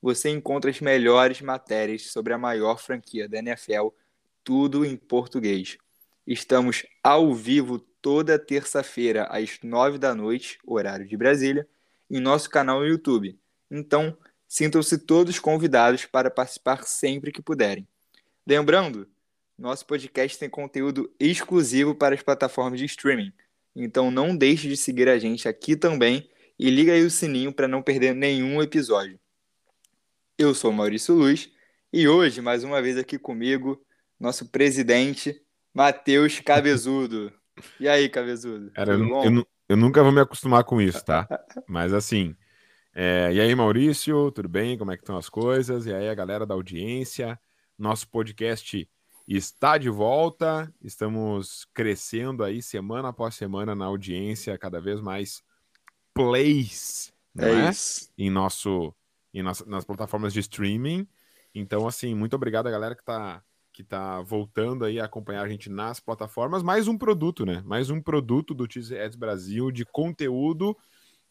você encontra as melhores matérias sobre a maior franquia da NFL, tudo em português. Estamos ao vivo toda terça-feira às nove da noite, horário de Brasília, em nosso canal no YouTube. Então, sintam-se todos convidados para participar sempre que puderem. Lembrando, nosso podcast tem conteúdo exclusivo para as plataformas de streaming. Então não deixe de seguir a gente aqui também e liga aí o sininho para não perder nenhum episódio. Eu sou Maurício Luz e hoje, mais uma vez aqui comigo, nosso presidente, Matheus Cabezudo. E aí, Cabezudo? Cara, eu, eu, eu, nunca vou me acostumar com isso, tá? Mas assim, é, e aí, Maurício, tudo bem? Como é que estão as coisas? E aí, a galera da audiência, nosso podcast está de volta, estamos crescendo aí semana após semana na audiência, cada vez mais plays, é, é? Em nosso em nas, nas plataformas de streaming. Então, assim, muito obrigado a galera que está que tá voltando aí a acompanhar a gente nas plataformas. Mais um produto, né? Mais um produto do Cheese Ads Brasil de conteúdo.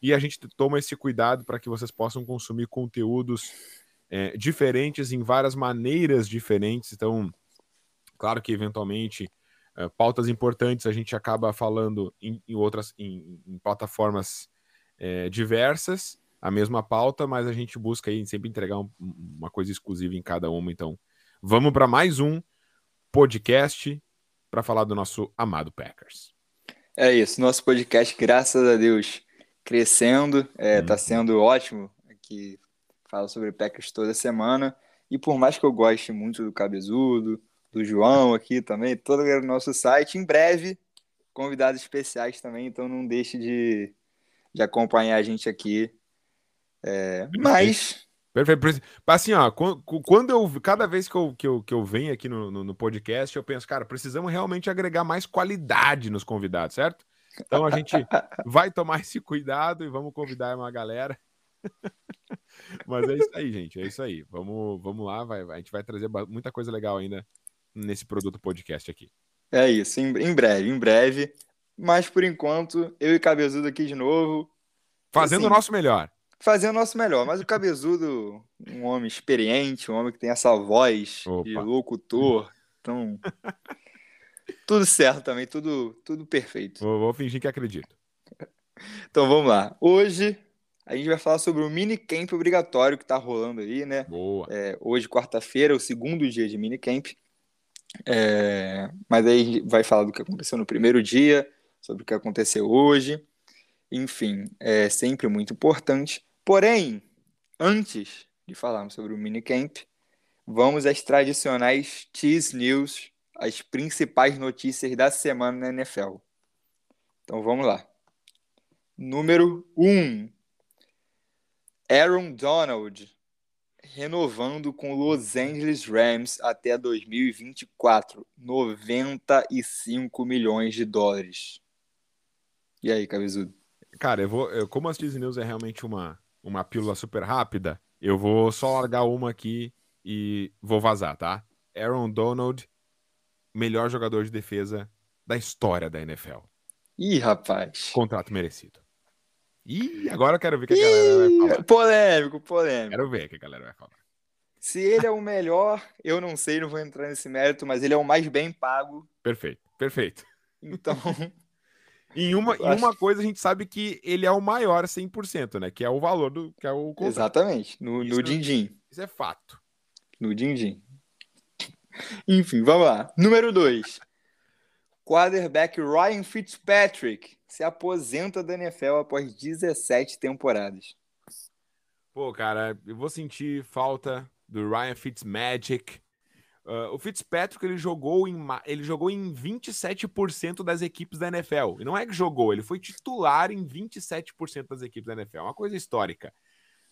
E a gente toma esse cuidado para que vocês possam consumir conteúdos é, diferentes em várias maneiras diferentes. Então, claro que eventualmente é, pautas importantes a gente acaba falando em, em outras em, em plataformas é, diversas a mesma pauta, mas a gente busca aí sempre entregar um, uma coisa exclusiva em cada uma. Então, vamos para mais um podcast para falar do nosso amado Packers. É isso, nosso podcast, graças a Deus, crescendo, está é, uhum. sendo ótimo. Aqui fala sobre Packers toda semana. E por mais que eu goste muito do Cabezudo, do João aqui também, todo o nosso site, em breve, convidados especiais também, então não deixe de, de acompanhar a gente aqui é, mas. Perfeito. Assim, ó, quando eu. Cada vez que eu, que eu, que eu venho aqui no, no, no podcast, eu penso, cara, precisamos realmente agregar mais qualidade nos convidados, certo? Então a gente vai tomar esse cuidado e vamos convidar uma galera. Mas é isso aí, gente. É isso aí. Vamos, vamos lá. Vai, a gente vai trazer muita coisa legal ainda nesse produto podcast aqui. É isso. Em, breve, em breve. Mas por enquanto, eu e Cabezudo aqui de novo. Fazendo assim, o nosso melhor fazer o nosso melhor. Mas o Cabezudo, um homem experiente, um homem que tem essa voz Opa. de locutor, então tudo certo também, tudo, tudo perfeito. Vou, vou fingir que acredito. Então vamos lá. Hoje a gente vai falar sobre o minicamp obrigatório que está rolando aí, né? Boa. É, hoje, quarta-feira, o segundo dia de minicamp. É, mas aí a gente vai falar do que aconteceu no primeiro dia, sobre o que aconteceu hoje. Enfim, é sempre muito importante. Porém, antes de falarmos sobre o minicamp, vamos às tradicionais Cheese News, as principais notícias da semana na NFL. Então vamos lá. Número 1. Um, Aaron Donald renovando com Los Angeles Rams até 2024, 95 milhões de dólares. E aí, Cabezudo? Cara, eu vou, eu, como as Disney News é realmente uma uma pílula super rápida, eu vou só largar uma aqui e vou vazar, tá? Aaron Donald, melhor jogador de defesa da história da NFL. Ih, rapaz. Contrato merecido. Ih, agora eu quero ver o que a Ih, galera vai falar. Polêmico, polêmico. Quero ver o que a galera vai falar. Se ele é o melhor, eu não sei, não vou entrar nesse mérito, mas ele é o mais bem pago. Perfeito, perfeito. Então, Em uma, em uma coisa a gente sabe que ele é o maior 100%, né? Que é o valor do que é o contrato. Exatamente, no, no din-din. Isso é fato. No din-din. Enfim, vamos lá. Número 2. Quarterback Ryan Fitzpatrick se aposenta da NFL após 17 temporadas. Pô, cara, eu vou sentir falta do Ryan Fitzmagic Uh, o Fitzpatrick ele jogou em ele jogou em 27% das equipes da NFL. E não é que jogou, ele foi titular em 27% das equipes da NFL. É uma coisa histórica.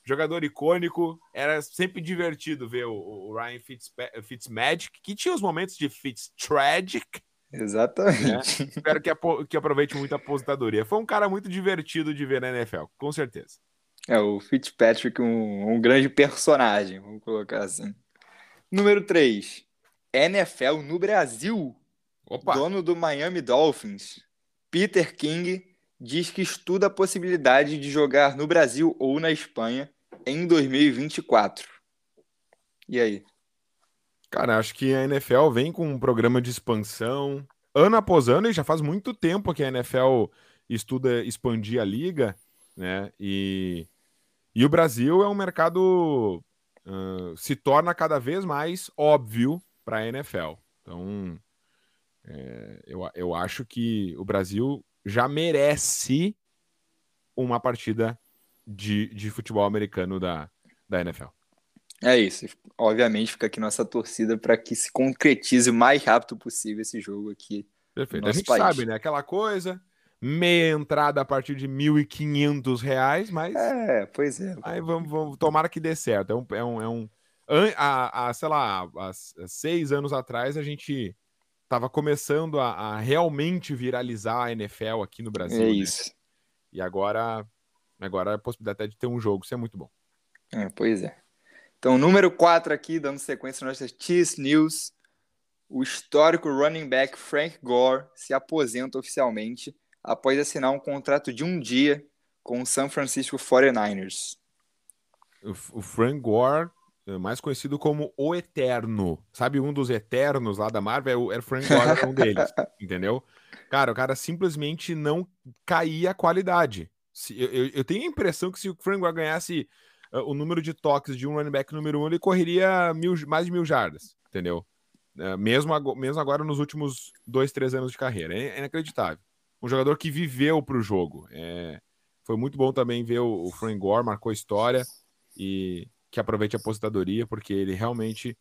jogador icônico. Era sempre divertido ver o, o Ryan Fitz, Fitzmagic, que tinha os momentos de Fitztragic. Exatamente. Né? Espero que, que aproveite muito a aposentadoria. Foi um cara muito divertido de ver na NFL, com certeza. É, o Fitzpatrick, um, um grande personagem, vamos colocar assim. Número 3. NFL no Brasil. Opa. Dono do Miami Dolphins, Peter King, diz que estuda a possibilidade de jogar no Brasil ou na Espanha em 2024. E aí? Cara, acho que a NFL vem com um programa de expansão ano após ano, e já faz muito tempo que a NFL estuda expandir a liga, né? E, e o Brasil é um mercado uh, se torna cada vez mais óbvio para a NFL. Então, é, eu, eu acho que o Brasil já merece uma partida de, de futebol americano da, da NFL. É isso. Obviamente fica aqui nossa torcida para que se concretize o mais rápido possível esse jogo aqui. Perfeito. A gente país. sabe, né? Aquela coisa, meia entrada a partir de R$ 1.500, mas. É, pois é. Aí vamos, vamos, tomara que dê certo. É um. É um, é um a, a, sei lá, há seis anos atrás a gente estava começando a, a, realmente viralizar a NFL aqui no Brasil. É né? isso. E agora, agora a possibilidade até de ter um jogo, isso é muito bom. É, pois é. Então, número 4 aqui, dando sequência às nossas Cheese News. O histórico running back Frank Gore se aposenta oficialmente após assinar um contrato de um dia com o San Francisco 49ers. O, Frank Gore, é mais conhecido como O Eterno. Sabe um dos Eternos lá da Marvel? Era o Frank Gore, um deles, entendeu? Cara, o cara simplesmente não caía a qualidade. Eu, eu, eu tenho a impressão que se o Frank Gore ganhasse uh, o número de toques de um running back número um, ele correria mil, mais de mil jardas, entendeu? Uh, mesmo, mesmo agora nos últimos dois, três anos de carreira. É, é inacreditável. Um jogador que viveu para o jogo. É, foi muito bom também ver o, o Frank Gore, marcou história e que aproveite a aposentadoria, porque ele realmente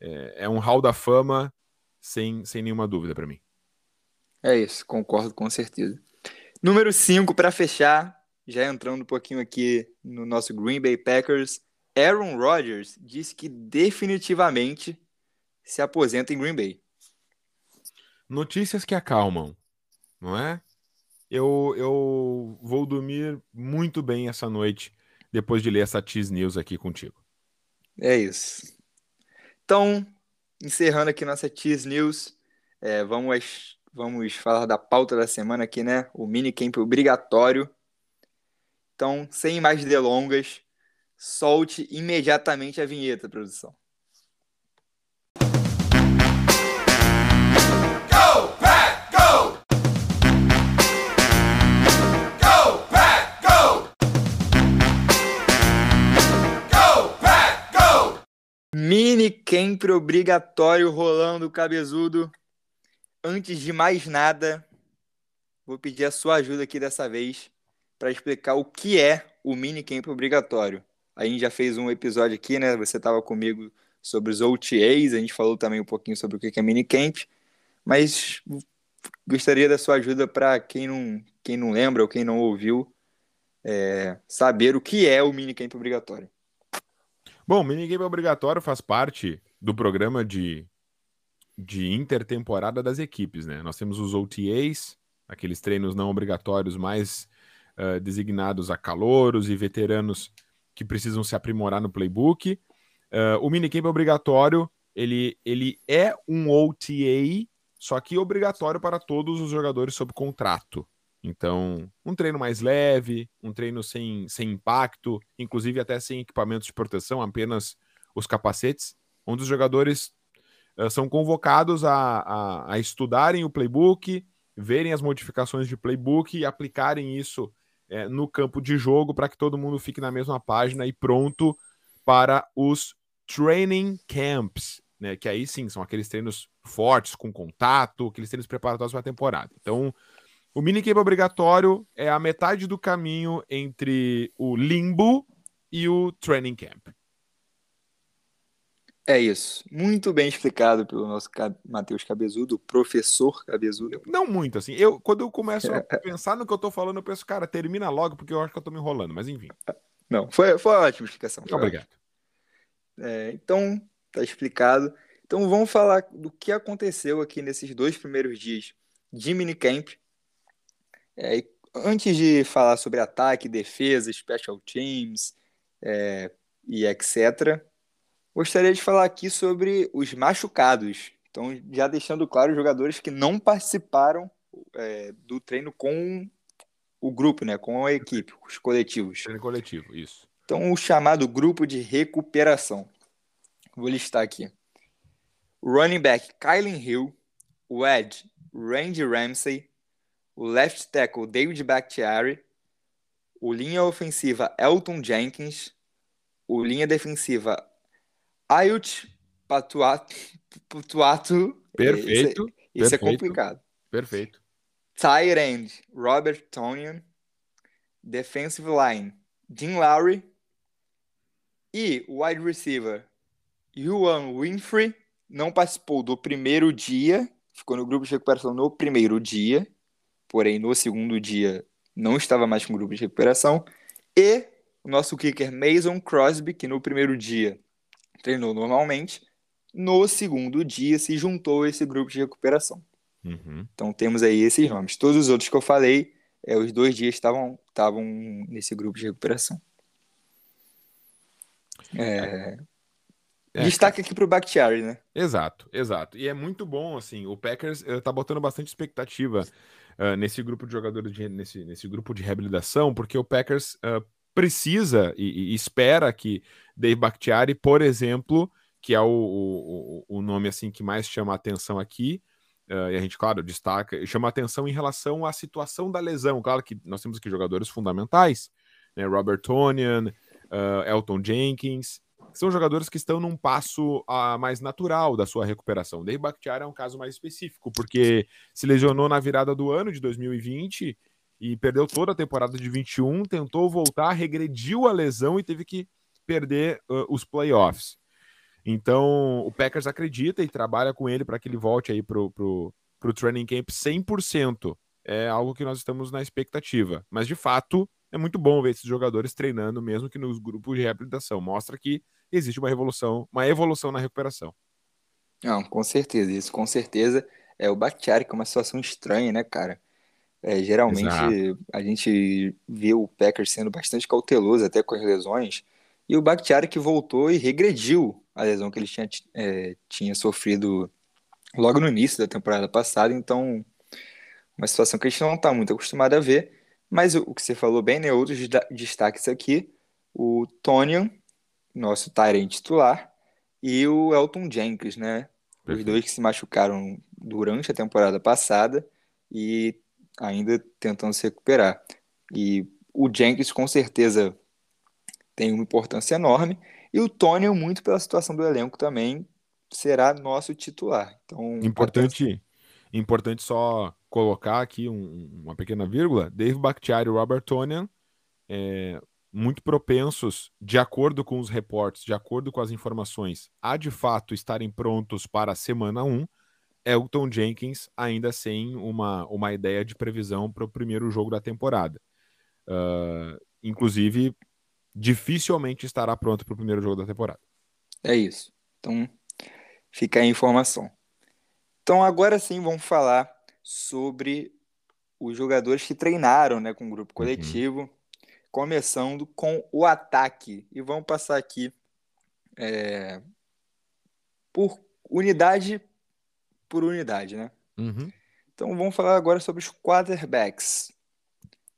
é, é um hall da fama sem, sem nenhuma dúvida para mim. É isso, concordo com certeza. Número 5 para fechar, já entrando um pouquinho aqui no nosso Green Bay Packers, Aaron Rodgers disse que definitivamente se aposenta em Green Bay. Notícias que acalmam, não é? Eu, eu vou dormir muito bem essa noite depois de ler essa Tease News aqui contigo. É isso. Então, encerrando aqui nossa Tease News, é, vamos, vamos falar da pauta da semana aqui, né? O minicamp obrigatório então, sem mais delongas, solte imediatamente a vinheta, produção. Mini camp obrigatório rolando, cabezudo. Antes de mais nada, vou pedir a sua ajuda aqui dessa vez para explicar o que é o minicamp obrigatório. A gente já fez um episódio aqui, né? Você estava comigo sobre os OTAs, a gente falou também um pouquinho sobre o que é minicamp, mas gostaria da sua ajuda para quem não, quem não lembra ou quem não ouviu é, saber o que é o minicamp obrigatório. Bom, o minicamp obrigatório faz parte do programa de, de intertemporada das equipes, né? Nós temos os OTAs, aqueles treinos não obrigatórios mais uh, designados a calouros e veteranos que precisam se aprimorar no playbook. Uh, o minicamp obrigatório, ele, ele é um OTA, só que obrigatório para todos os jogadores sob contrato. Então, um treino mais leve, um treino sem, sem impacto, inclusive até sem equipamentos de proteção, apenas os capacetes, onde os jogadores uh, são convocados a, a, a, estudarem o playbook, verem as modificações de playbook e aplicarem isso é, no campo de jogo para que todo mundo fique na mesma página e pronto para os training camps, né? Que aí sim são aqueles treinos fortes, com contato, aqueles treinos preparatórios para a temporada. Então, o minicamp obrigatório é a metade do caminho entre o limbo e o training camp. É isso. Muito bem explicado pelo nosso Matheus Cabezudo, professor Cabezudo. Não muito, assim. Eu, quando eu começo a pensar no que eu tô falando, eu penso, cara, termina logo, porque eu acho que eu tô me enrolando, mas enfim. Não, foi, foi uma ótima explicação. Obrigado. É, então, tá explicado. Então vamos falar do que aconteceu aqui nesses dois primeiros dias de minicamp. É, antes de falar sobre ataque, defesa, special teams é, e etc., gostaria de falar aqui sobre os machucados. Então, já deixando claro os jogadores que não participaram é, do treino com o grupo, né, com a equipe, os coletivos. Treino coletivo, isso. Então, o chamado grupo de recuperação. Vou listar aqui. Running back Kylen Hill, o Edge Randy Ramsey, o left tackle David Bakhtiari, o linha ofensiva Elton Jenkins, o linha defensiva Ayut Patuatu. Perfeito. Isso, é complicado. Perfeito. Tight end Robert Tonian, defensive line Dean Lowry e wide receiver Juan Winfrey não participou do primeiro dia, ficou no grupo de recuperação no primeiro dia, porém no segundo dia não estava mais com o grupo de recuperação, e o nosso kicker Mason Crosby, que no primeiro dia treinou normalmente, no segundo dia se juntou a esse grupo de recuperação. Uhum. Então temos aí esses nomes. Todos os outros que eu falei, é, os dois dias estavam estavam nesse grupo de recuperação. É, é, Destaque aqui pro Bakhtiari, né? Exato, exato. E é muito bom, assim, o Packers uh, tá botando bastante expectativa uh, nesse grupo de jogadores, de, nesse, nesse grupo de reabilitação, porque o Packers uh, precisa e, e, espera que Dave Bakhtiari, por exemplo, que é o, o, o nome assim que mais chama a atenção aqui, Uh, e a gente, claro, destaca, chama atenção em relação à situação da lesão. Claro que nós temos aqui jogadores fundamentais, né? Robert Tonian, uh, Elton Jenkins, são jogadores que estão num passo uh, mais natural da sua recuperação. Dave Bakhtiari é um caso mais específico, porque se lesionou na virada do ano de 2020 e perdeu toda a temporada de 21, tentou voltar, regrediu a lesão e teve que perder uh, os playoffs. Então, o Packers acredita e trabalha com ele para que ele volte aí pro, pro, pro training camp 100%. É algo que nós estamos na expectativa. Mas, de fato, é muito bom ver esses jogadores treinando, mesmo que nos grupos de reabilitação. Mostra que existe uma revolução, uma evolução na recuperação. Não, com certeza, isso com certeza é o Bakhtiari, que é uma situação estranha, né, cara? É, geralmente Exato. a gente vê o Packers sendo bastante cauteloso até com as lesões, e o Bakhtiari que voltou e regrediu a lesão que ele tinha, é, tinha sofrido logo no início da temporada passada, então uma situação que a gente não está muito acostumado a ver, mas o, o que você falou bem, né, outros destaques aqui, o Tonian, nosso Tyrant titular, e o Elton Jenkins, né? Os dois que se machucaram durante a temporada passada e ainda tentando se recuperar. E o Jenkins com certeza tem uma importância enorme e o Tony muito pela situação do elenco também será nosso titular. Então importante, importante só colocar aqui um, uma pequena vírgula. Dave Bakhtiari e Robert Tonian é, muito propensos, de acordo com os reportes, de acordo com as informações, a de fato estarem prontos para a semana 1, Elton Jenkins ainda sem uma, uma ideia de previsão para o primeiro jogo da temporada. Uh, inclusive, dificilmente estará pronto para o primeiro jogo da temporada. É isso. Então, fica a informação. Então, agora sim, vamos falar sobre os jogadores que treinaram né, com o grupo uhum. coletivo. Uhum começando com o ataque. E vamos passar aqui é, por unidade por unidade, né? Uhum. Então vamos falar agora sobre os quarterbacks.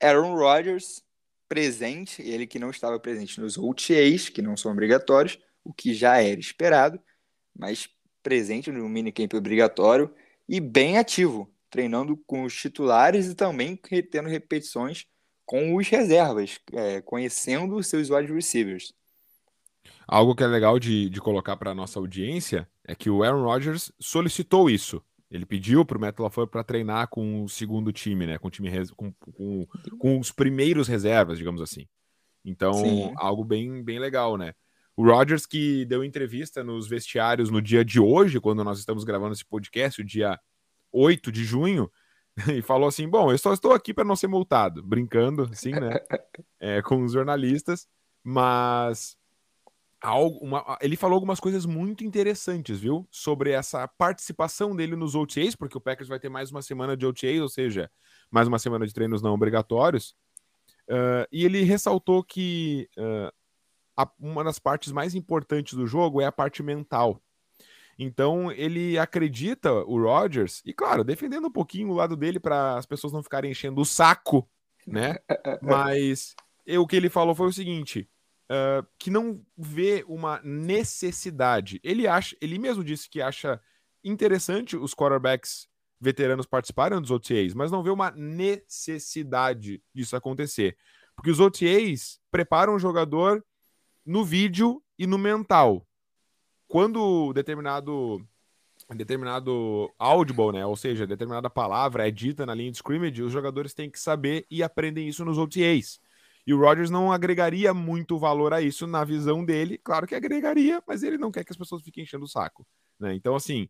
Aaron Rodgers, presente, ele que não estava presente nos OTAs, que não são obrigatórios, o que já era esperado, mas presente no minicamp obrigatório e bem ativo, treinando com os titulares e também tendo repetições com os reservas, é, conhecendo os seus wide receivers. Algo que é legal de, de colocar para nossa audiência é que o Aaron Rodgers solicitou isso. Ele pediu para o Matt LaFleur para treinar com o segundo time, né? Com, time com, com, com os primeiros reservas, digamos assim. Então, Sim. algo bem, bem legal, né? O Rodgers que deu entrevista nos vestiários no dia de hoje, quando nós estamos gravando esse podcast, o dia 8 de junho, e falou assim: Bom, eu só estou aqui para não ser multado, brincando, assim, né? É, com os jornalistas, Mas algo, uma, ele falou algumas coisas muito interessantes, viu? Sobre essa participação dele nos OTAs, porque o Packers vai ter mais uma semana de OTAs, ou seja, mais uma semana de treinos não obrigatórios. Uh, e ele ressaltou que uh, a, uma das partes mais importantes do jogo é a parte mental. Então ele acredita, o Rodgers, e claro, defendendo um pouquinho o lado dele para as pessoas não ficarem enchendo o saco, né? Mas o que ele falou foi o seguinte: uh, que não vê uma necessidade. Ele acha, ele mesmo disse que acha interessante os quarterbacks veteranos participarem dos OTAs, mas não vê uma necessidade disso acontecer. Porque os OTAs preparam o jogador no vídeo e no mental. Quando determinado determinado audible, né, ou seja, determinada palavra é dita na linha de scrimmage, os jogadores têm que saber e aprendem isso nos OTAs. E o Rodgers não agregaria muito valor a isso na visão dele. Claro que agregaria, mas ele não quer que as pessoas fiquem enchendo o saco. Né? Então, assim,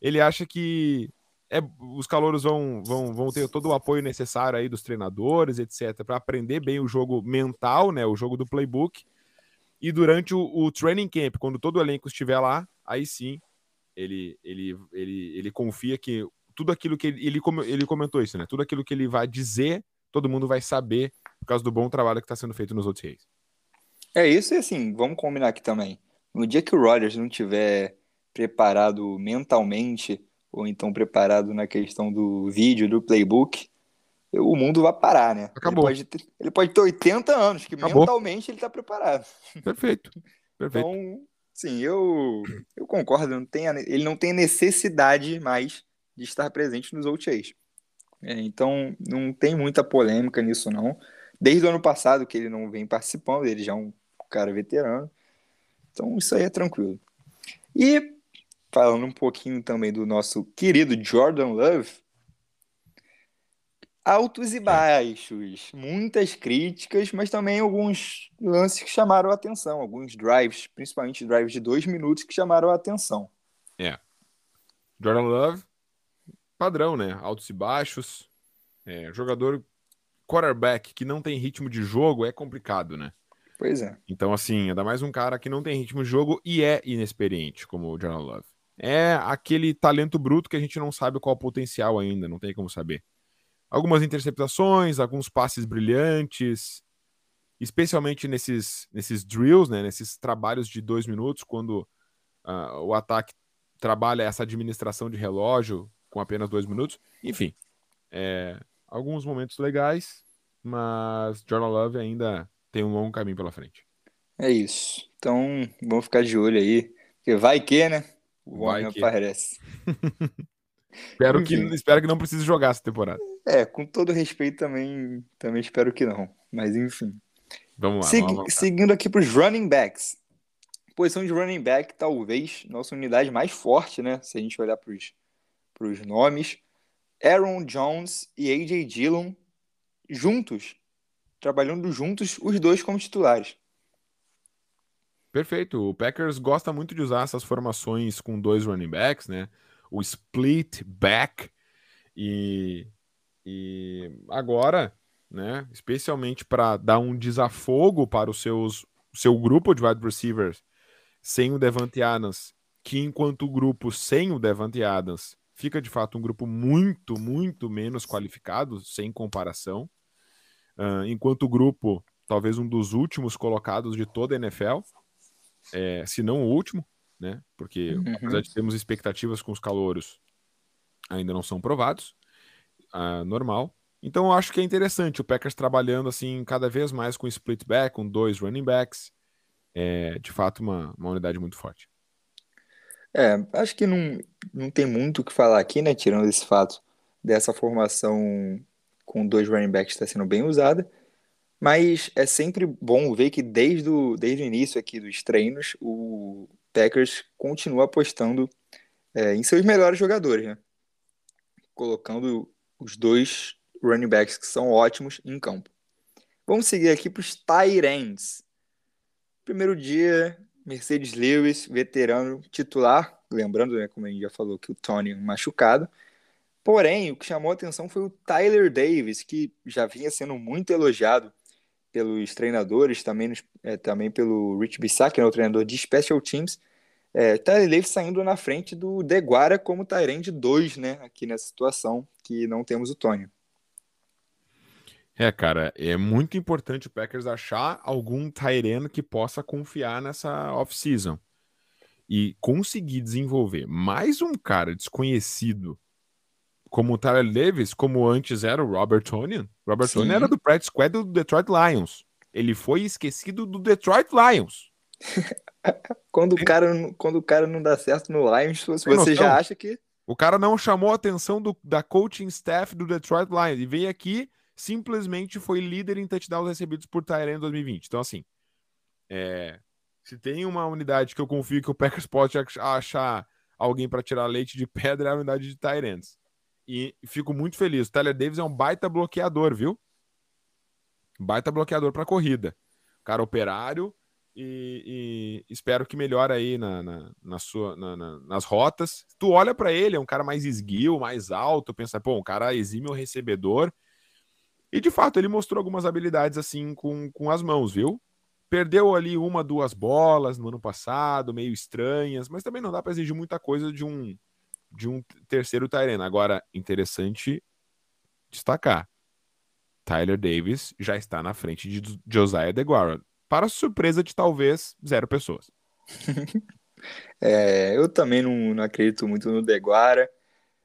ele acha que é, os calouros vão, vão, vão ter todo o apoio necessário aí dos treinadores, etc., para aprender bem o jogo mental, né? O jogo do playbook. E durante o, o training camp, quando todo o elenco estiver lá, aí sim ele, ele, ele, ele confia que tudo aquilo que ele, ele, ele comentou isso, né? Tudo aquilo que ele vai dizer, todo mundo vai saber por causa do bom trabalho que está sendo feito nos OTAs. É isso e assim, vamos combinar aqui também. No dia que o Rodgers não tiver preparado mentalmente, ou então preparado na questão do vídeo, do playbook, o mundo vai parar, né? Acabou. Ele pode ter, ele pode ter 80 anos, que Acabou. mentalmente ele está preparado. Perfeito. Perfeito. Então, sim, eu, eu concordo. Não tem, ele não tem necessidade mais de estar presente nos OTAs. É, então, não tem muita polêmica nisso, não. Desde o ano passado que ele não vem participando, ele já é um cara veterano. Então isso aí é tranquilo. E falando um pouquinho também do nosso querido Jordan Love, altos e baixos, muitas críticas, mas também alguns lances que chamaram a atenção, alguns drives, principalmente drives de dois minutos que chamaram a atenção. É. Jordan Love, padrão, né? Altos e baixos. É, jogador quarterback que não tem ritmo de jogo é complicado, né? Pois é. Então, assim, ainda mais um cara que não tem ritmo de jogo e é inexperiente, como o Jordan Love. É aquele talento bruto que a gente não sabe qual o potencial ainda, não tem como saber. Algumas interceptações, alguns passes brilhantes, especialmente nesses, nesses drills, né, nesses trabalhos de dois minutos, quando uh, o ataque trabalha essa administração de relógio com apenas dois minutos. Enfim, é, alguns momentos legais, mas Jordan Love ainda tem um longo caminho pela frente. É isso. Então, vamos ficar de olho aí. Porque vai que, né? O vai que. aparece. espero, que, espero que não precise jogar essa temporada. É, com todo respeito também, também espero que não. Mas enfim. Vamos lá. Segui vamos seguindo aqui para os running backs. Posição de running back, talvez nossa unidade mais forte, né? Se a gente olhar para os nomes. Aaron Jones e AJ Dillon juntos trabalhando juntos, os dois como titulares. Perfeito. O Packers gosta muito de usar essas formações com dois running backs, né? O split back. E, e agora, né? Especialmente para dar um desafogo para os seus seu grupo de wide receivers sem o Devante Adams, que enquanto grupo sem o Devante Adams fica de fato um grupo muito, muito menos qualificado, sem comparação. Uh, enquanto grupo, talvez um dos últimos colocados de toda a NFL, é, se não o último, né? Porque uhum. apesar de termos expectativas com os calouros, ainda não são provados. Uh, normal. Então eu acho que é interessante o Packers trabalhando assim cada vez mais com split back, com dois running backs. É de fato uma, uma unidade muito forte. É, acho que não, não tem muito o que falar aqui, né? Tirando esse fato dessa formação com dois running backs está sendo bem usada. Mas é sempre bom ver que desde o, desde o início aqui dos treinos, o Packers continua apostando é, em seus melhores jogadores, né? Colocando os dois running backs que são ótimos em campo. Vamos seguir aqui para os ends. Primeiro dia, Mercedes Lewis, veterano titular. Lembrando, né, como a gente já falou, que o Tony machucado. Porém, o que chamou a atenção foi o Tyler Davis, que já vinha sendo muito elogiado pelos treinadores, também, é, também pelo Rich Bissac, que é o treinador de Special Teams. É, Tyler Davis saindo na frente do Deguara como Tyrande 2, né? Aqui nessa situação que não temos o Tony. É, cara, é muito importante o Packers achar algum Tyrene que possa confiar nessa off-season. E conseguir desenvolver mais um cara desconhecido como o Tyler Davis, como antes era o Robert Tonian. Robert. Tonian era do practice squad do Detroit Lions. Ele foi esquecido do Detroit Lions. quando, o cara, quando o cara não dá certo no Lions, você noção? já acha que. O cara não chamou a atenção do, da coaching staff do Detroit Lions e veio aqui simplesmente foi líder em touchdowns recebidos por Tyrene em 2020. Então, assim, é, se tem uma unidade que eu confio que o Packers pode achar alguém para tirar leite de pedra, é a unidade de Tyrants. E fico muito feliz. O Tyler Davis é um baita bloqueador, viu? Baita bloqueador para corrida. Cara operário, e, e, espero que melhore aí na, na, na sua, na, nas rotas. Tu olha para ele, é um cara mais esguio, mais alto, pensa, pô, um cara exime o recebedor. E de fato, ele mostrou algumas habilidades assim com, com as mãos, viu? Perdeu ali uma, duas bolas no ano passado, meio estranhas, mas também não dá para exigir muita coisa de um de um terceiro Tyrene. Agora, interessante destacar. Tyler Davis já está na frente de Josiah DeGuara para surpresa de talvez zero pessoas. é, eu também não, não, acredito muito no Deguara.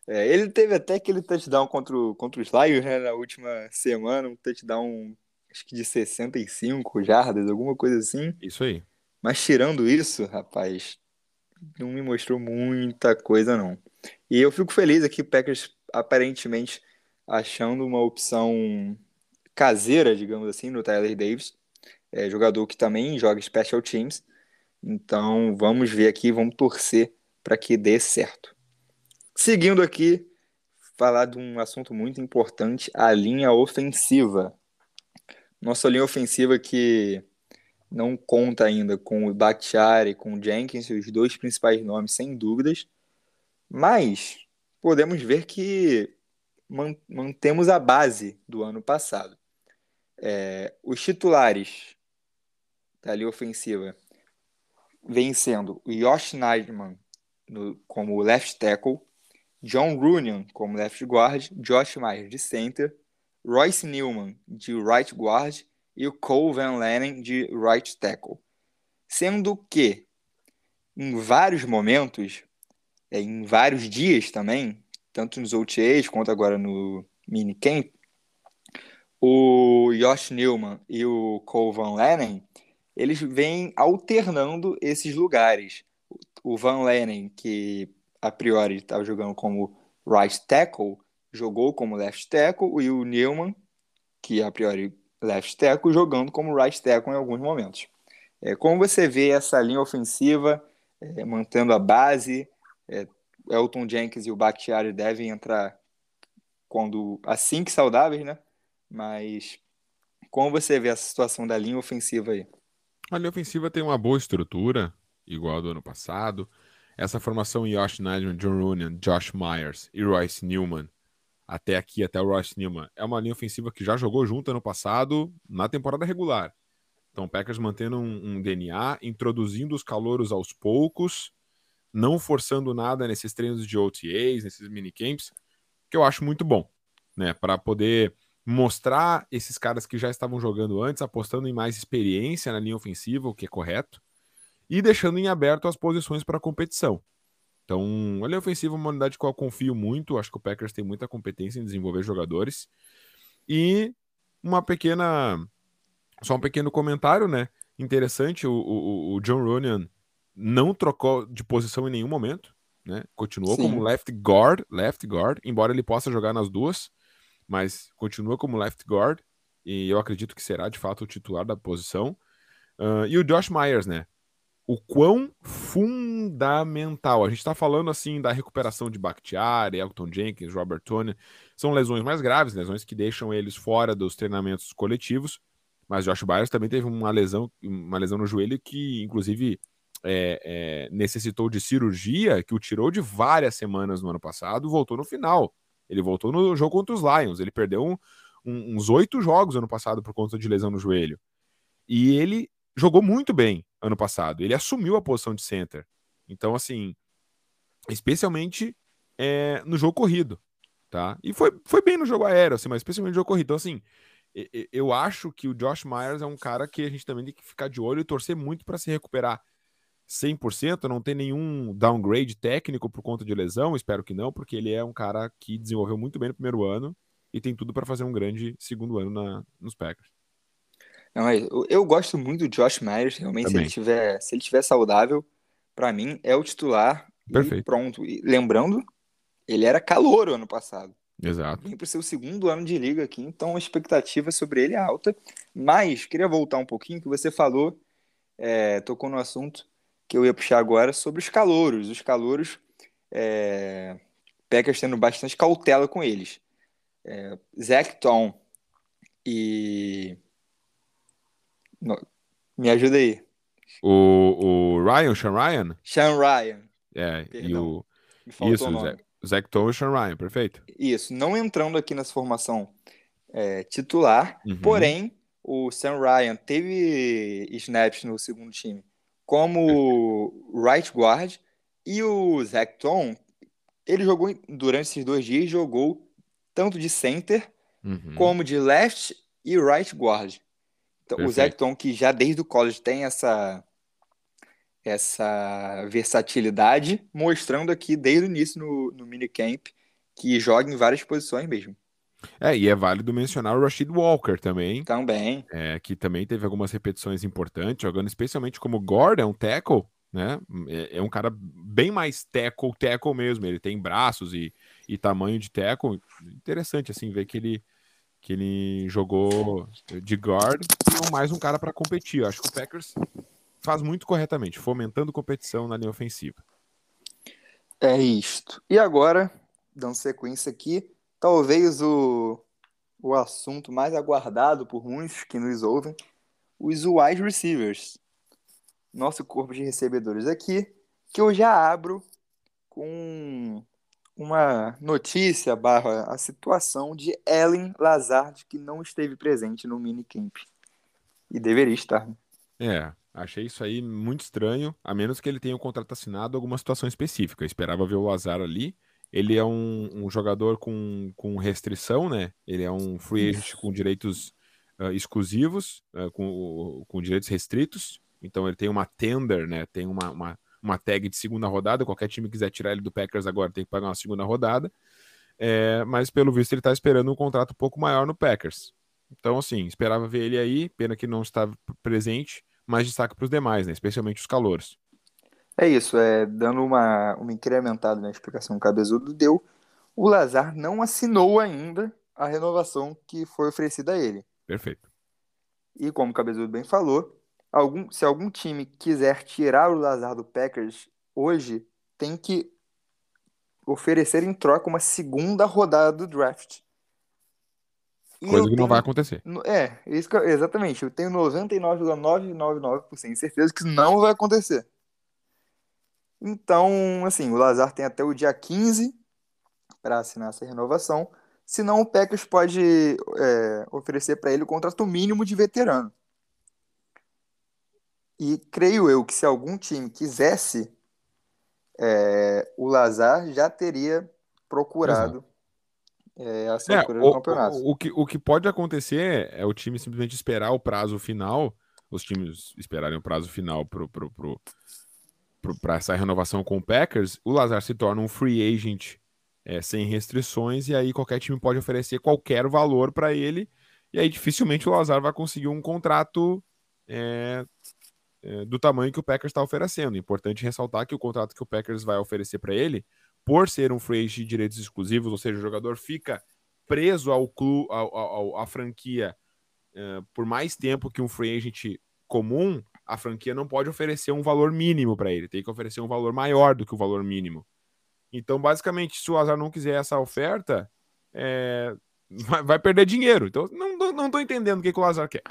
É, ele teve até aquele touchdown contra, o, contra os Lions né, na última semana, um touchdown acho que de 65 jardas, alguma coisa assim. Isso aí. Mas tirando isso, rapaz, não me mostrou muita coisa não. E eu fico feliz aqui, o Packers aparentemente achando uma opção caseira, digamos assim, no Tyler Davis é jogador que também joga Special Teams. Então vamos ver aqui, vamos torcer para que dê certo. Seguindo aqui, falar de um assunto muito importante, a linha ofensiva. Nossa linha ofensiva que não conta ainda com o Bakhtiari, com o Jenkins, os dois principais nomes, sem dúvidas. Mas podemos ver que mantemos a base do ano passado. É, os titulares da linha ofensiva vem sendo o Josh Neidman no, como left tackle, John Runyon como left guard, Josh Myers de center, Royce Newman de right guard e o Cole Van Lennen de right tackle. Sendo que, em vários momentos, em vários dias também, tanto nos OTAs quanto agora no minicamp, o Josh Newman e o Cole Van Lennen eles vêm alternando esses lugares. O Van Lennen, que a priori estava jogando como right tackle, jogou como left tackle, e o Newman, que a priori left tackle, jogando como right tackle em alguns momentos. É, como você vê essa linha ofensiva é, mantendo a base, é, Elton Jenkins e o Bakhtiari devem entrar quando assim que saudáveis, né? Mas como você vê essa situação da linha ofensiva aí? A linha ofensiva tem uma boa estrutura, igual a do ano passado. Essa formação Josh Nigel, John Runyon, Josh Myers e Royce Newman, até aqui, até o Royce Newman, é uma linha ofensiva que já jogou junto ano passado na temporada regular. Então, o Packers mantendo um, um DNA, introduzindo os calouros aos poucos, não forçando nada nesses treinos de OTAs, nesses minicamps, que eu acho muito bom, né? Para poder mostrar esses caras que já estavam jogando antes, apostando em mais experiência na linha ofensiva, o que é correto, e deixando em aberto as posições para competição. Então, a linha ofensiva é uma unidade que eu confio muito, acho que o Packers tem muita competência em desenvolver jogadores. E uma pequena. Só um pequeno comentário, né? Interessante, o, o, o John Runyon não trocou de posição em nenhum momento, né? Continuou Sim. como left guard, left guard, embora ele possa jogar nas duas mas continua como left guard e eu acredito que será de fato o titular da posição. Uh, e o Josh Myers, né? O quão fundamental. A gente está falando assim da recuperação de Bakhtiari, Elton Jenkins, Robert Tony. São lesões mais graves, lesões que deixam eles fora dos treinamentos coletivos. Mas Josh Myers também teve uma lesão, uma lesão no joelho que, inclusive, é, é, necessitou de cirurgia, que o tirou de várias semanas no ano passado, voltou no final. Ele voltou no jogo contra os Lions. Ele perdeu um, um, uns oito jogos ano passado por conta de lesão no joelho. E ele jogou muito bem ano passado. Ele assumiu a posição de center. Então, assim, especialmente é, no jogo corrido, tá? E foi, foi bem no jogo aéreo, assim, mas especialmente no jogo corrido. Então, assim, eu acho que o Josh Myers é um cara que a gente também tem que ficar de olho e torcer muito para se recuperar 100%, não tem nenhum downgrade técnico por conta de lesão, espero que não, porque ele é um cara que desenvolveu muito bem no primeiro ano e tem tudo para fazer um grande segundo ano na, nos Packers. Não, eu, eu gosto muito do Josh Myers, realmente, se ele, tiver, se ele tiver saudável, para mim é o titular Perfeito. e pronto. E, lembrando, ele era calor ano passado. Exato. Vem para o seu segundo ano de liga aqui, então a expectativa sobre ele é alta. Mas queria voltar um pouquinho, que você falou, é, tocou no assunto que eu ia puxar agora sobre os calouros. Os calouros, é, Packers tendo bastante cautela com eles. É, Zach Tom e. Me ajuda aí. O, o Ryan, Sean Ryan? Sean Ryan. É, Perdão, e o. Isso, o Zach, Zach Tom e Sean Ryan, perfeito. Isso, não entrando aqui nessa formação é, titular, uhum. porém, o Sam Ryan teve snaps no segundo time como right guard e o Zach Tom, ele jogou durante esses dois dias, jogou tanto de center uhum. como de left e right guard. Então, o Zach Tom, que já desde o college tem essa essa versatilidade, mostrando aqui desde o início no, no minicamp que joga em várias posições mesmo. É, e é válido mencionar o Rashid Walker também. Também. É, que também teve algumas repetições importantes, jogando especialmente como Gordon, um tackle, né? É, é, um cara bem mais tackle, tackle mesmo. Ele tem braços e, e tamanho de tackle. Interessante, assim, ver que ele, que ele jogou de guard e mais um cara para competir. Eu acho que o Packers faz muito corretamente, fomentando competição na linha ofensiva. É isto. E agora, dando sequência aqui, talvez o, o assunto mais aguardado por muitos que nos ouvem, os wide receivers. Nosso corpo de recebedores aqui, que eu já abro com uma notícia barra a situação de Ellen Lazard, que não esteve presente no minicamp. E deveria estar. Né? É, achei isso aí muito estranho, a menos que ele tenha um contrato assinado alguma situação específica. Eu esperava ver o Lazar ali, ele é um, um, jogador com, com restrição, né? Ele é um free agent com direitos uh, exclusivos, uh, com, com direitos restritos. Então ele tem uma tender, né? Tem uma, uma, uma, tag de segunda rodada. Qualquer time que quiser tirar ele do Packers agora tem que pagar uma segunda rodada. É, mas pelo visto ele está esperando um contrato um pouco maior no Packers. Então, assim, esperava ver ele aí. Pena que não estava presente, mas destaque para os demais, né? Especialmente os calouros. É isso, é, dando uma, uma incrementada na explicação que o Cabezudo deu, o Lazar não assinou ainda a renovação que foi oferecida a ele. Perfeito. E como o Cabezudo bem falou, algum, se algum time quiser tirar o Lazar do Packers hoje, tem que oferecer em troca uma segunda rodada do draft. E Coisa que tenho, não vai acontecer. É, isso exatamente. Eu tenho 99,999% de certeza que isso não vai acontecer. Então, assim, o Lazar tem até o dia 15 para assinar essa renovação. Senão, o Packers pode é, oferecer para ele o contrato mínimo de veterano. E creio eu que se algum time quisesse, é, o Lazar já teria procurado é, essa é, o, do campeonato. O, o, que, o que pode acontecer é o time simplesmente esperar o prazo final, os times esperarem o prazo final pro, pro, pro, para essa renovação com o Packers, o Lazar se torna um free agent é, sem restrições e aí qualquer time pode oferecer qualquer valor para ele e aí dificilmente o Lazar vai conseguir um contrato é, é, do tamanho que o Packers está oferecendo. Importante ressaltar que o contrato que o Packers vai oferecer para ele, por ser um free agent de direitos exclusivos, ou seja, o jogador fica preso ao clube, à franquia é, por mais tempo que um free agent comum, a franquia não pode oferecer um valor mínimo para ele, tem que oferecer um valor maior do que o valor mínimo. Então, basicamente, se o Azar não quiser essa oferta, é... vai, perder dinheiro. Então, não, não tô entendendo o que, que o Azar quer.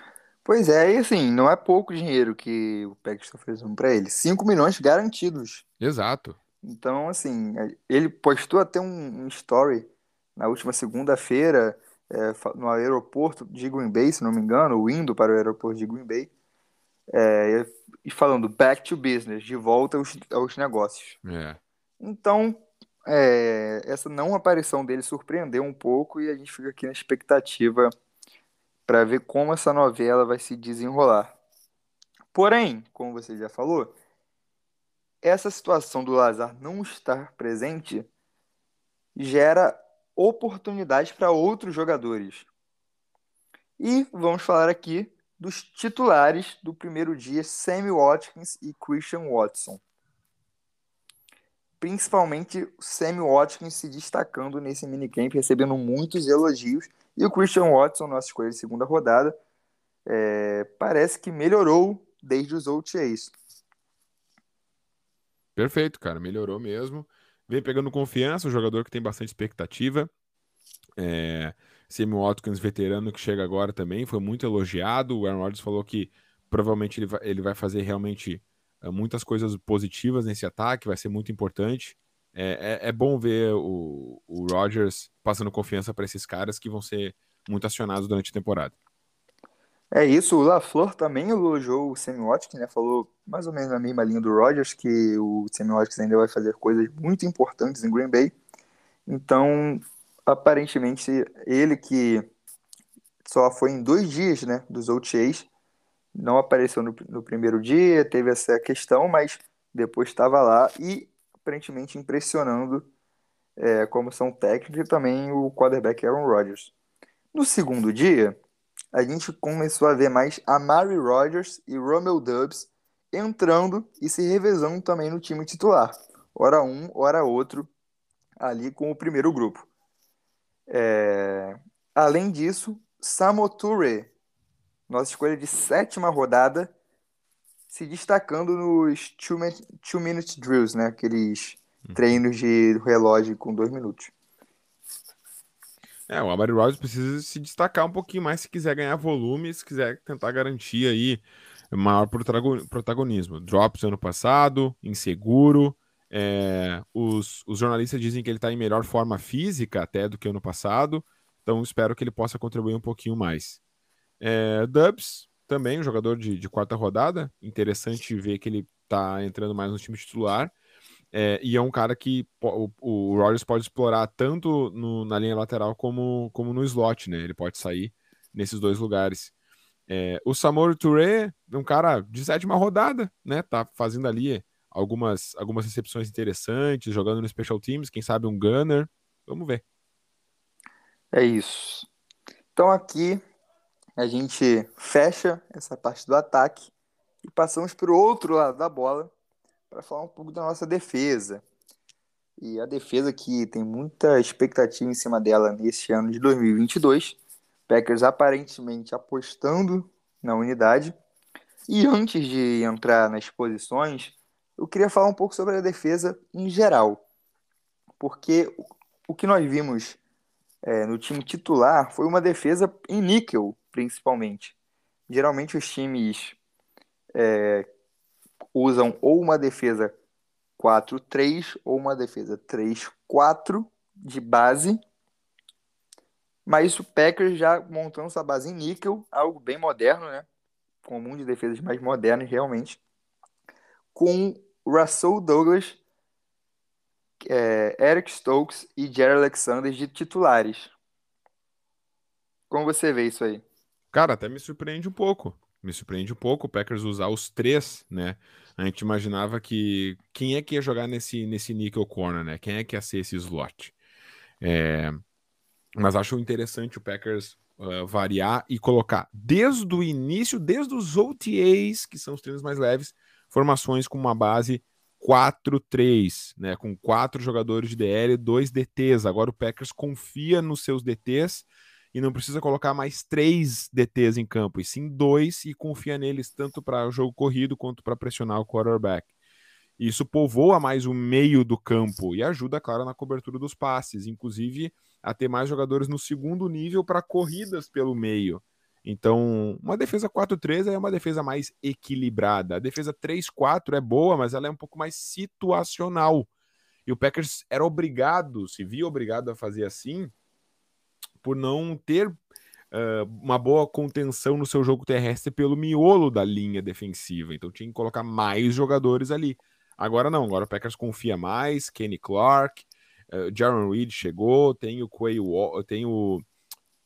Pois é, e assim, não é pouco dinheiro que o PEC está oferecendo para ele. 5 milhões garantidos. Exato. Então, assim, ele postou até um, um story na última segunda-feira é, no aeroporto de Green Bay, se não me engano, ou indo para o aeroporto de Green Bay, é, e falando back to business, de volta aos, aos negócios. É. Então, é, essa não aparição dele surpreendeu um pouco e a gente fica aqui na expectativa para ver como essa novela vai se desenrolar. Porém, como você já falou, essa situação do Lazar não estar presente gera oportunidades para outros jogadores. E vamos falar aqui dos titulares do primeiro dia, Sammy Watkins e Christian Watson. Principalmente o Sammy Watkins se destacando nesse minicamp, recebendo muitos elogios. E o Christian Watson, nossa escolha de segunda rodada, é, parece que melhorou desde os OTAs. Perfeito, cara, melhorou mesmo. Vem pegando confiança, um jogador que tem bastante expectativa. É, Sammy Watkins, veterano que chega agora também, foi muito elogiado. O Aaron Rodgers falou que provavelmente ele vai, ele vai fazer realmente uh, muitas coisas positivas nesse ataque, vai ser muito importante. É, é, é bom ver o, o Rodgers passando confiança para esses caras que vão ser muito acionados durante a temporada. É isso, o LaFleur também elogiou o Watkins, né? Falou mais ou menos na mesma linha do Rodgers, que o Watkins ainda vai fazer coisas muito importantes em Green Bay. Então, aparentemente, ele que só foi em dois dias, né, dos OTAs, não apareceu no, no primeiro dia, teve essa questão, mas depois estava lá e aparentemente impressionando é, como são técnicos e também o quarterback Aaron Rodgers. No segundo dia, a gente começou a ver mais Amari Rodgers e Romeo Dubs entrando e se revezando também no time titular. Hora um, hora outro, ali com o primeiro grupo. É... Além disso, Samo Touré, nossa escolha de sétima rodada, se destacando nos two-minute drills, né? aqueles uhum. treinos de relógio com dois minutos. É, o Amari Rodgers precisa se destacar um pouquinho mais se quiser ganhar volume, se quiser tentar garantir aí maior protagonismo. Drops ano passado, inseguro. É, os, os jornalistas dizem que ele está em melhor forma física até do que ano passado, então espero que ele possa contribuir um pouquinho mais. É, Dubs, também um jogador de, de quarta rodada, interessante ver que ele está entrando mais no time titular. É, e é um cara que o, o Rodgers pode explorar tanto no, na linha lateral como, como no slot, né? Ele pode sair nesses dois lugares. É, o Samour Touré um cara de sétima rodada, né? Tá fazendo ali algumas, algumas recepções interessantes, jogando no Special Teams, quem sabe um Gunner. Vamos ver. É isso. Então aqui a gente fecha essa parte do ataque e passamos para o outro lado da bola, para falar um pouco da nossa defesa. E a defesa que tem muita expectativa em cima dela neste ano de 2022. Packers aparentemente apostando na unidade. E antes de entrar nas posições, eu queria falar um pouco sobre a defesa em geral. Porque o que nós vimos é, no time titular foi uma defesa em níquel, principalmente. Geralmente os times é, usam ou uma defesa 4-3 ou uma defesa 3-4 de base. Mas o Packers já montando sua base em níquel, algo bem moderno, né? Comum de defesas mais modernas, realmente. Com Russell Douglas, é, Eric Stokes e Jerry Alexander de titulares. Como você vê isso aí? Cara, até me surpreende um pouco me surpreende um pouco o Packers usar os três, né? A gente imaginava que quem é que ia jogar nesse, nesse nickel corner, né? Quem é que ia ser esse slot? É... Mas acho interessante o Packers uh, variar e colocar desde o início, desde os OTAs, que são os treinos mais leves, formações com uma base 4-3, né? Com quatro jogadores de DL e dois DTs. Agora o Packers confia nos seus DTs e não precisa colocar mais três DTs em campo, e sim dois, e confia neles tanto para o jogo corrido quanto para pressionar o quarterback. Isso povoa mais o meio do campo e ajuda, claro, na cobertura dos passes, inclusive a ter mais jogadores no segundo nível para corridas pelo meio. Então, uma defesa 4-3 é uma defesa mais equilibrada. A defesa 3-4 é boa, mas ela é um pouco mais situacional. E o Packers era obrigado, se via obrigado a fazer assim, por não ter uh, uma boa contenção no seu jogo terrestre pelo miolo da linha defensiva. Então tinha que colocar mais jogadores ali. Agora não, agora o Packers confia mais, Kenny Clark, uh, Jaron Reed chegou, tem o Quay, tem o,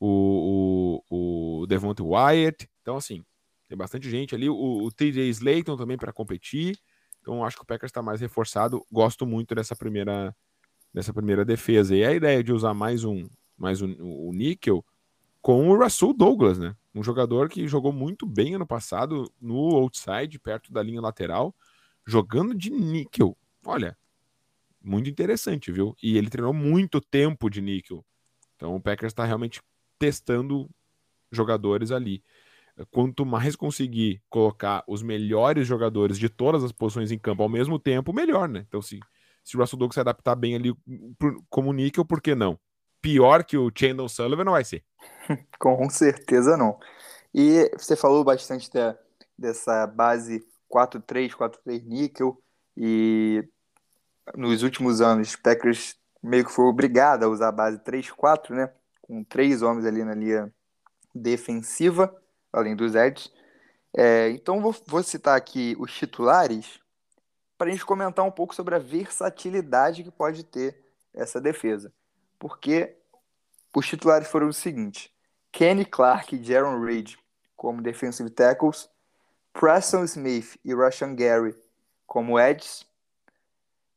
o, o, o Wyatt. Então, assim, tem bastante gente ali. O, o TJ Slayton também para competir. Então, acho que o Packers está mais reforçado. Gosto muito dessa primeira, dessa primeira defesa. E a ideia de usar mais um, mais um, o níquel com o Russell Douglas, né? Um jogador que jogou muito bem ano passado no outside, perto da linha lateral, jogando de níquel. Olha, muito interessante, viu? E ele treinou muito tempo de níquel. Então o Packers está realmente testando jogadores ali. Quanto mais conseguir colocar os melhores jogadores de todas as posições em campo ao mesmo tempo, melhor, né? Então, se, se o Russell Douglas se adaptar bem ali como níquel, por que não? Pior que o Chandler Sullivan não vai ser. Com certeza não. E você falou bastante da, dessa base 4-3, 4-3 níquel, e nos últimos anos, Packers meio que foi obrigado a usar a base 3-4, né? Com três homens ali na linha defensiva além dos Eds. É, então vou, vou citar aqui os titulares para a gente comentar um pouco sobre a versatilidade que pode ter essa defesa. Porque os titulares foram os seguintes: Kenny Clark e Jaron Reed como defensive tackles, Preston Smith e Rashan Gary como edges,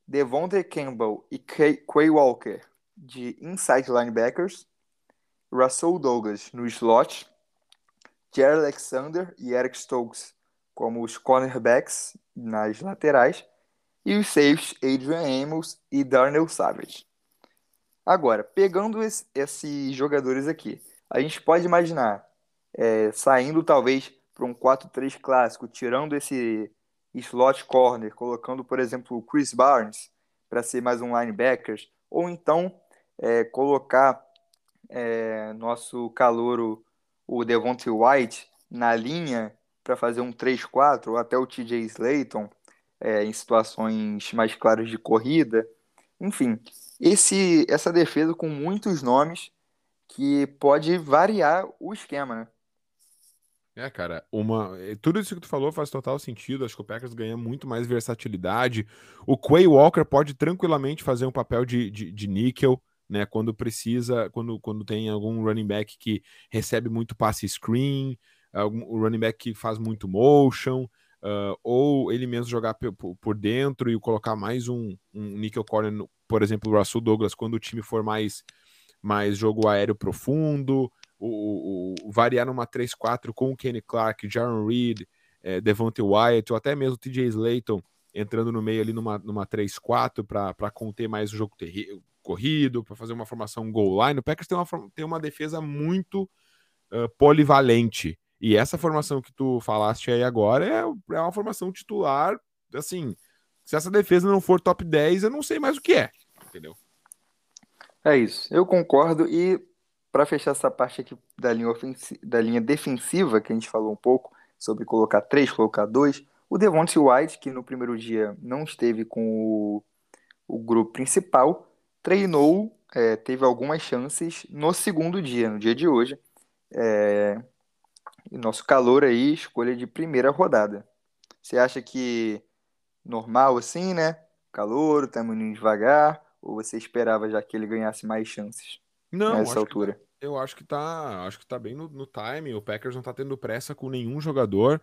Devontae Campbell e Quay Walker de inside linebackers, Russell Douglas no slot, Jerry Alexander e Eric Stokes como os cornerbacks nas laterais e os safes Adrian Amos e Darnell Savage. Agora, pegando esse, esses jogadores aqui, a gente pode imaginar é, saindo talvez para um 4-3 clássico, tirando esse slot corner, colocando, por exemplo, o Chris Barnes para ser mais um linebacker, ou então é, colocar é, nosso calouro o Devontae White na linha para fazer um 3-4, ou até o TJ Slayton é, em situações mais claras de corrida. Enfim, esse, essa defesa com muitos nomes que pode variar o esquema, né? É, cara, uma. Eh, tudo isso que tu falou faz total sentido. Acho que o Packers ganha muito mais versatilidade. O Quay Walker pode tranquilamente fazer um papel de, de, de níquel né? Quando precisa, quando, quando tem algum running back que recebe muito passe screen, algum running back que faz muito motion, uh, ou ele mesmo jogar por, dentro e colocar mais um, um nickel corner, por exemplo, o Russell Douglas, quando o time for mais, mais jogo aéreo profundo, o, o, o variar numa 3-4 com o Kenny Clark, Jaron Reed, é, Devontae Wyatt, ou até mesmo TJ Slayton entrando no meio ali numa, numa 3-4 para conter mais o jogo terrível corrido, para fazer uma formação goal line. O Packers tem uma, tem uma defesa muito uh, polivalente. E essa formação que tu falaste aí agora é, é uma formação titular. Assim, se essa defesa não for top 10, eu não sei mais o que é. Entendeu? É isso. Eu concordo. E para fechar essa parte aqui da linha, da linha defensiva, que a gente falou um pouco sobre colocar três, colocar dois, o Devontae White, que no primeiro dia não esteve com o, o grupo principal, treinou, é, teve algumas chances no segundo dia, no dia de hoje. É, nosso calor aí, escolha de primeira rodada. Você acha que normal assim, né? Calor, tá indo devagar, ou você esperava já que ele ganhasse mais chances não, nessa altura? Que, eu acho que tá, acho que tá bem no, no time. O Packers não tá tendo pressa com nenhum jogador,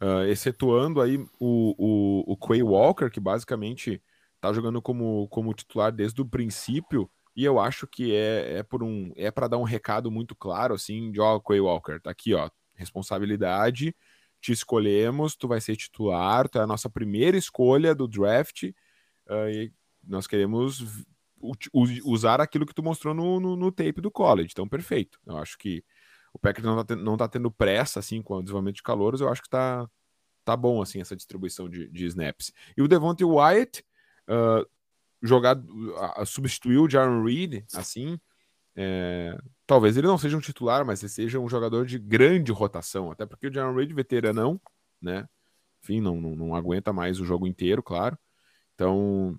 uh, excetuando aí o, o, o Quay Walker, que basicamente tá jogando como, como titular desde o princípio. E eu acho que é, é por um é para dar um recado muito claro assim de ó, Quay Walker, tá aqui, ó, responsabilidade, te escolhemos, tu vai ser titular, tu é a nossa primeira escolha do draft uh, e nós queremos usar aquilo que tu mostrou no, no, no, tape do college, então perfeito. Eu acho que o Packers não tá, não tá tendo pressa assim com o desenvolvimento de calouros, eu acho que tá, tá bom assim essa distribuição de, de snaps. E o Devontae Wyatt, uh, jogar, uh, substituir o Jaron Reed, assim, é, talvez ele não seja um titular, mas ele seja um jogador de grande rotação, até porque o Jaron Reed, veteranão, né? Enfim, não, não, não aguenta mais o jogo inteiro, claro. Então,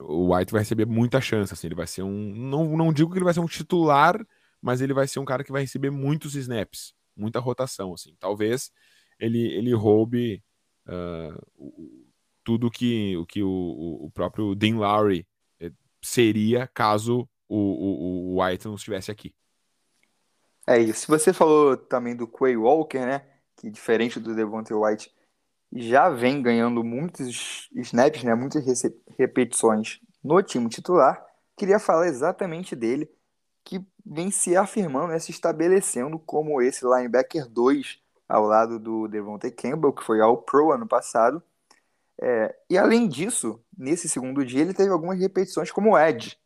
o White vai receber muita chance, assim, ele vai ser um, não, não digo que ele vai ser um titular mas ele vai ser um cara que vai receber muitos snaps, muita rotação, assim. Talvez ele, ele roube uh, tudo que, o que o, o próprio Dean Lowry eh, seria caso o, o, o White não estivesse aqui. É isso. Você falou também do Quay Walker, né? Que diferente do Devontae White, já vem ganhando muitos snaps, né? Muitas repetições no time titular. Queria falar exatamente dele, que vem se afirmando, né? se estabelecendo como esse linebacker 2 ao lado do Devontae Campbell, que foi ao Pro ano passado. É, e além disso, nesse segundo dia, ele teve algumas repetições como Edge,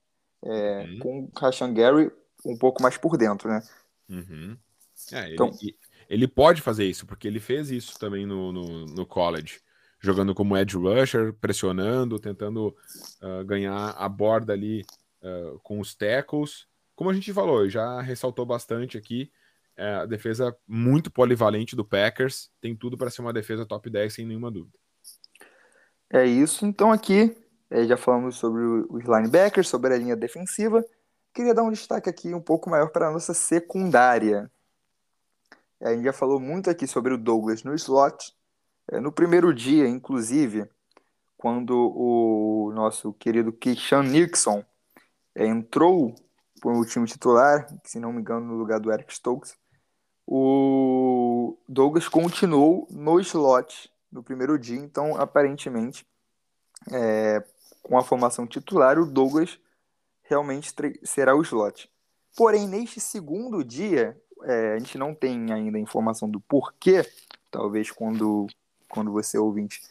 é, uhum. com o Rashan Gary um pouco mais por dentro, né? Uhum. É, então, ele, ele, pode fazer isso, porque ele fez isso também no, no, no college, jogando como edge rusher, pressionando, tentando uh, ganhar a borda ali uh, com os tackles. Como a gente falou, já ressaltou bastante aqui, é, a defesa muito polivalente do Packers, tem tudo para ser uma defesa top 10 sem nenhuma dúvida. É isso, então aqui é, já falamos sobre os linebackers, sobre a linha defensiva. Queria dar um destaque aqui um pouco maior para a nossa secundária. É, a gente já falou muito aqui sobre o Douglas no slot. É, no primeiro dia, inclusive, quando o nosso querido Keishan Nixon é, entrou para o time titular, se não me engano, no lugar do Eric Stokes, o Douglas continuou no slot no primeiro dia, então aparentemente, é, com a formação titular, o Douglas realmente será o slot. Porém, neste segundo dia, é, a gente não tem ainda informação do porquê. Talvez quando, quando você ouvinte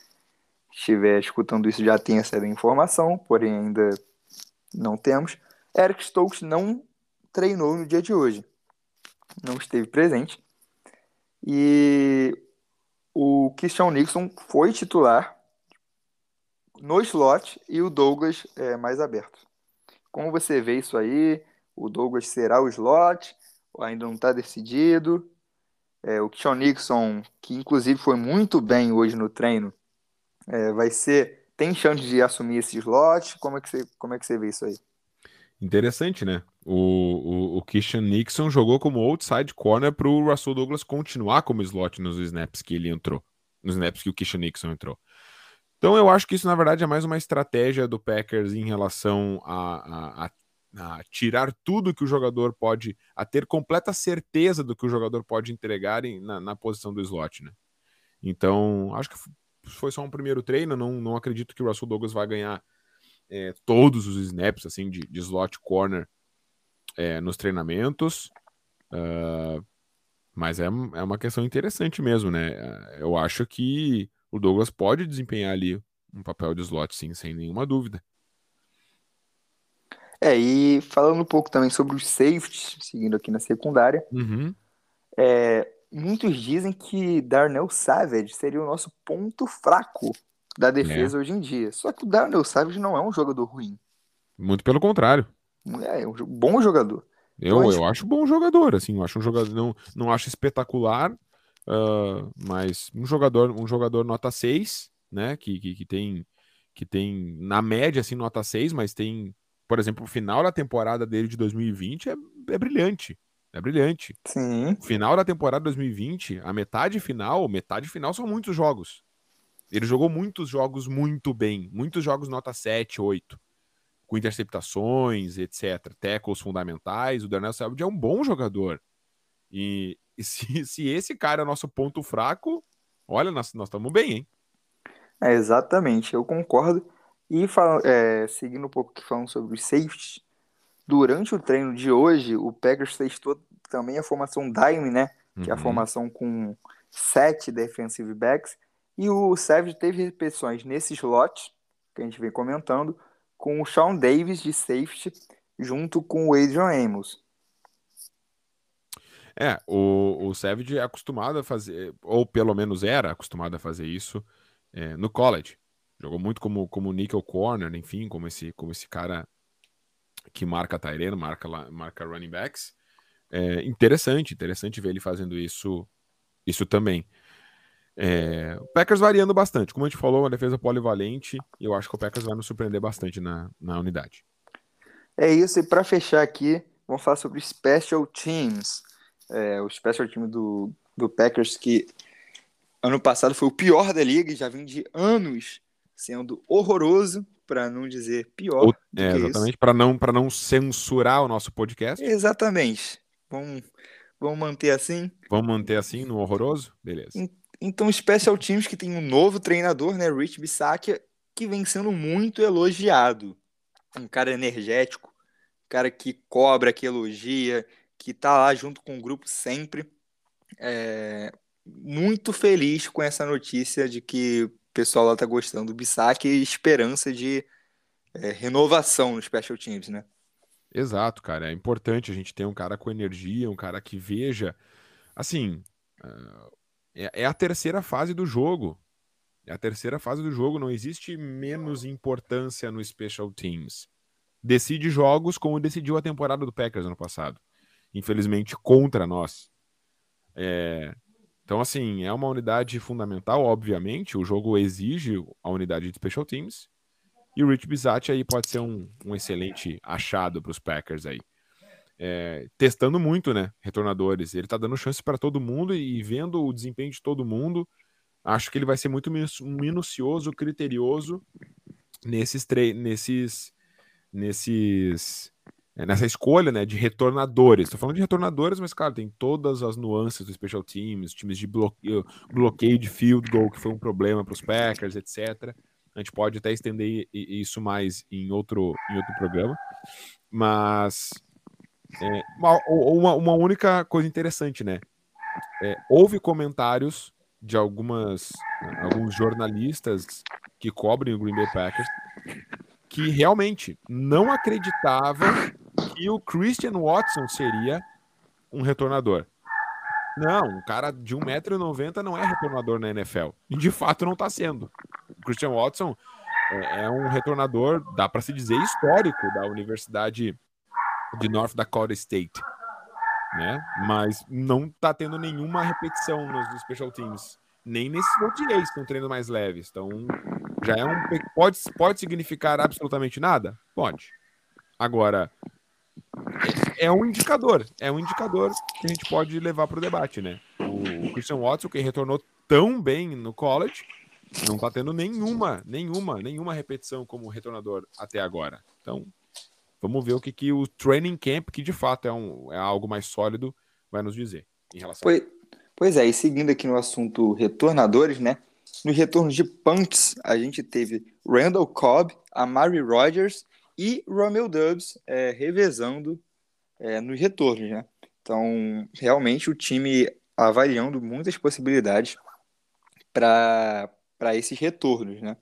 estiver escutando isso já tenha essa informação, porém ainda não temos. Eric Stokes não treinou no dia de hoje. Não esteve presente. E o Christian Nixon foi titular no slot e o Douglas é mais aberto. Como você vê isso aí? O Douglas será o slot? Ainda não está decidido. É, o Sean Nixon, que inclusive foi muito bem hoje no treino, é, vai ser. Tem chance de assumir esse slot? Como é que você, como é que você vê isso aí? Interessante, né? O, o, o Christian Nixon jogou como outside corner para o Russell Douglas continuar como slot nos snaps que ele entrou. Nos snaps que o Christian Nixon entrou. Então eu acho que isso, na verdade, é mais uma estratégia do Packers em relação a, a, a, a tirar tudo que o jogador pode, a ter completa certeza do que o jogador pode entregar em, na, na, posição do slot, né? Então, acho que foi só um primeiro treino, não, não acredito que o Russell Douglas vai ganhar é, todos os snaps assim de, de slot corner é, nos treinamentos. Uh, mas é, é uma questão interessante mesmo, né? Eu acho que o Douglas pode desempenhar ali um papel de slot, sim, sem nenhuma dúvida. É, e falando um pouco também sobre os safeties, seguindo aqui na secundária, uhum. é, muitos dizem que Darnell Savage seria o nosso ponto fraco da defesa é. hoje em dia. Só que o Darnell Savage não é um jogador ruim. Muito pelo contrário. É, é um bom jogador. Eu, então, eu acho bom jogador, assim, eu acho um jogador, não, não acho espetacular, Uh, mas um jogador, um jogador nota 6, né? Que, que, que, tem que tem na média assim nota 6, mas tem, por exemplo, o final da temporada dele de 2020 é, é brilhante. É brilhante. Sim. O final da temporada 2020, a metade final, metade final são muitos jogos. Ele jogou muitos jogos muito bem, muitos jogos nota 7, 8, com interceptações, etc, tackles fundamentais. O Daniel Savage é um bom jogador. E, e se, se esse cara é nosso ponto fraco, olha, nós estamos bem, hein? É, exatamente, eu concordo. E é, seguindo um pouco aqui falando sobre os safeties, durante o treino de hoje, o Packers testou também a formação Dime, né? Que é a uhum. formação com sete defensive backs. E o Savage teve repetições nesse slot, que a gente vem comentando, com o Sean Davis de safety, junto com o Adrian Amos. É, o, o Savage é acostumado a fazer, ou pelo menos era acostumado a fazer isso é, no college. Jogou muito como, como nickel corner, enfim, como esse, como esse cara que marca Tyrene, marca, marca running backs. É interessante, interessante ver ele fazendo isso, isso também. É, o Packers variando bastante. Como a gente falou, uma defesa polivalente, e eu acho que o Packers vai nos surpreender bastante na, na unidade. É isso, e para fechar aqui, vamos falar sobre Special Teams. É, o Special Team do, do Packers, que ano passado foi o pior da liga e já vem de anos sendo horroroso, para não dizer pior. Ou, é, exatamente, para não, não censurar o nosso podcast. Exatamente. Vamos, vamos manter assim. Vamos manter assim no horroroso? Beleza. Então, Special Teams que tem um novo treinador, né, Rich Bissakia, que vem sendo muito elogiado. Um cara energético, um cara que cobra, que elogia, que tá lá junto com o grupo sempre. É, muito feliz com essa notícia de que o pessoal lá tá gostando do Bissac e esperança de é, renovação no Special Teams, né? Exato, cara. É importante a gente ter um cara com energia, um cara que veja. Assim, uh, é, é, a terceira fase do jogo. É a terceira fase do jogo. Não existe menos importância no Special Teams. Decide jogos como decidiu a temporada do Packers ano passado. Infelizmente, contra nós. É... Então, assim, é uma unidade fundamental, obviamente. O jogo exige a unidade de Special Teams. E o Rich Bisatti aí pode ser um, um excelente achado para os Packers aí é, testando muito, né? Retornadores. Ele tá dando chance para todo mundo e vendo o desempenho de todo mundo. Acho que ele vai ser muito minucioso, criterioso nesses nesses nesses é, nessa escolha, né, de retornadores. Estou falando de retornadores, mas cara, tem todas as nuances do special teams, times de bloqueio, bloqueio de field goal que foi um problema para os Packers, etc. A gente pode até estender isso mais em outro em outro programa, mas é, uma, uma, única coisa interessante, né? É, houve comentários de algumas alguns jornalistas que cobrem o Green Bay Packers que realmente não acreditavam que o Christian Watson seria um retornador. Não, um cara de 1,90m não é retornador na NFL. E de fato não está sendo. O Christian Watson é, é um retornador, dá para se dizer, histórico da Universidade de North Dakota State, né? Mas não tá tendo nenhuma repetição nos, special teams, nem nesses OTAs estão treinando mais leves. Então, já é um pode pode significar absolutamente nada? Pode. Agora é, um indicador, é um indicador que a gente pode levar para o debate, né? O Christian Watson que retornou tão bem no college, não tá tendo nenhuma, nenhuma, nenhuma repetição como retornador até agora. Então, Vamos ver o que, que o training camp, que de fato é, um, é algo mais sólido, vai nos dizer em relação pois, pois é, e seguindo aqui no assunto retornadores, né? Nos retornos de punts, a gente teve Randall Cobb, Amari Rogers e Romeo Dubs é, revezando é, nos retornos, né? Então, realmente o time avaliando muitas possibilidades para esses retornos, né?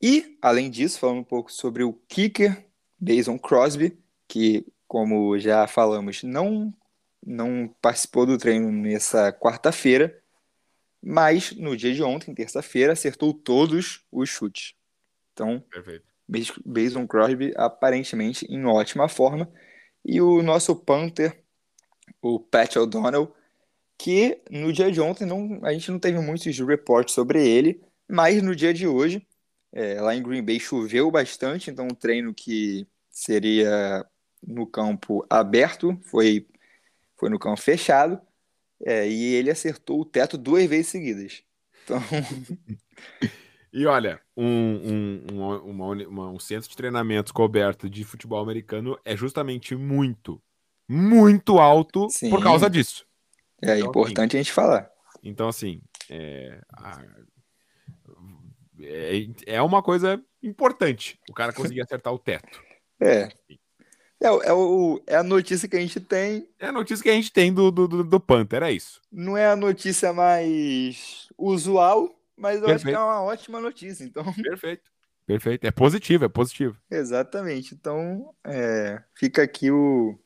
E, além disso, falando um pouco sobre o kicker Mason Crosby, que, como já falamos, não, não participou do treino nessa quarta-feira, mas no dia de ontem, terça-feira, acertou todos os chutes. Então, Perfeito. Mason Crosby aparentemente em ótima forma. E o nosso punter, o Pat O'Donnell, que no dia de ontem não, a gente não teve muitos reportes sobre ele, mas no dia de hoje é, lá em Green Bay choveu bastante, então o treino que seria no campo aberto foi, foi no campo fechado, é, e ele acertou o teto duas vezes seguidas. Então. E olha, um, um, uma, uma, um centro de treinamento coberto de futebol americano é justamente muito, muito alto Sim. por causa disso. É então, importante assim, a gente falar. Então, assim, é, a, é, é uma coisa importante o cara conseguir acertar o teto. É. É, é, o, é a notícia que a gente tem. É a notícia que a gente tem do, do, do Panther, é isso. Não é a notícia mais usual, mas eu Perfeito. acho que é uma ótima notícia. Então... Perfeito. Perfeito. É positivo, é positivo. Exatamente. Então, é, fica aqui o,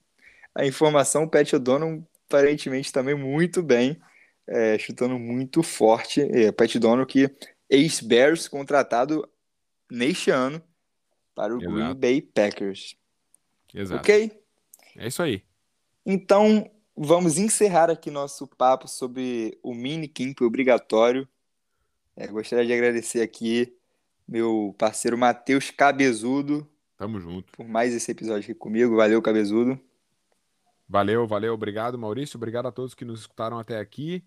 a informação. O Pat O'Donnell aparentemente também muito bem, é, chutando muito forte. É, Pat O'Donnell que ex-Bears contratado neste ano para o Exato. Green Bay Packers. Exato. Ok? É isso aí. Então, vamos encerrar aqui nosso papo sobre o mini camp obrigatório. É, gostaria de agradecer aqui meu parceiro Matheus Cabezudo. Tamo junto. Por mais esse episódio aqui comigo. Valeu, Cabezudo. Valeu, valeu, obrigado, Maurício. Obrigado a todos que nos escutaram até aqui.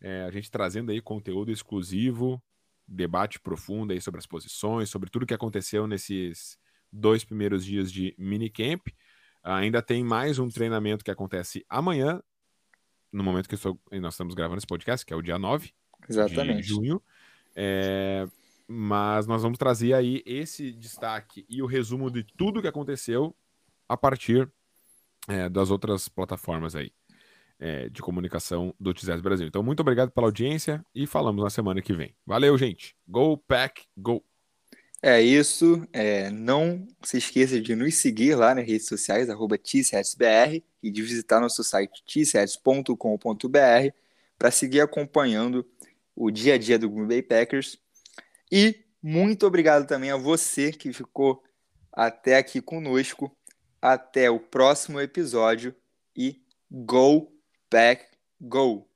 É, a gente trazendo aí conteúdo exclusivo, debate profundo aí sobre as posições, sobre tudo que aconteceu nesses dois primeiros dias de minicamp. Ainda tem mais um treinamento que acontece amanhã, no momento que estou, nós estamos gravando esse podcast, que é o dia 9 Exatamente. de junho. É, mas nós vamos trazer aí esse destaque e o resumo de tudo que aconteceu a partir é, das outras plataformas aí é, de comunicação do TZS Brasil. Então, muito obrigado pela audiência e falamos na semana que vem. Valeu, gente. Go, pack, go! É isso. É, não se esqueça de nos seguir lá nas redes sociais, arroba e de visitar nosso site tsets.com.br para seguir acompanhando o dia a dia do Green Bay Packers. E muito obrigado também a você que ficou até aqui conosco. Até o próximo episódio e Go Pack Go!